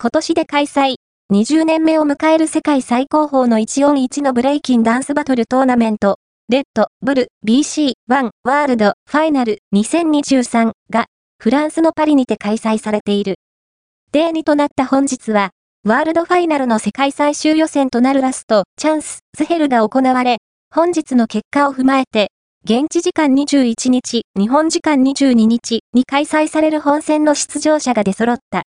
今年で開催。20年目を迎える世界最高峰の1 on 1のブレイキンダンスバトルトーナメント、レッド、ブル、BC、ワン、ワールド、ファイナル2023が、フランスのパリにて開催されている。デー2となった本日は、ワールドファイナルの世界最終予選となるラスト、チャンス、ズヘルが行われ、本日の結果を踏まえて、現地時間21日、日本時間22日に開催される本戦の出場者が出揃った。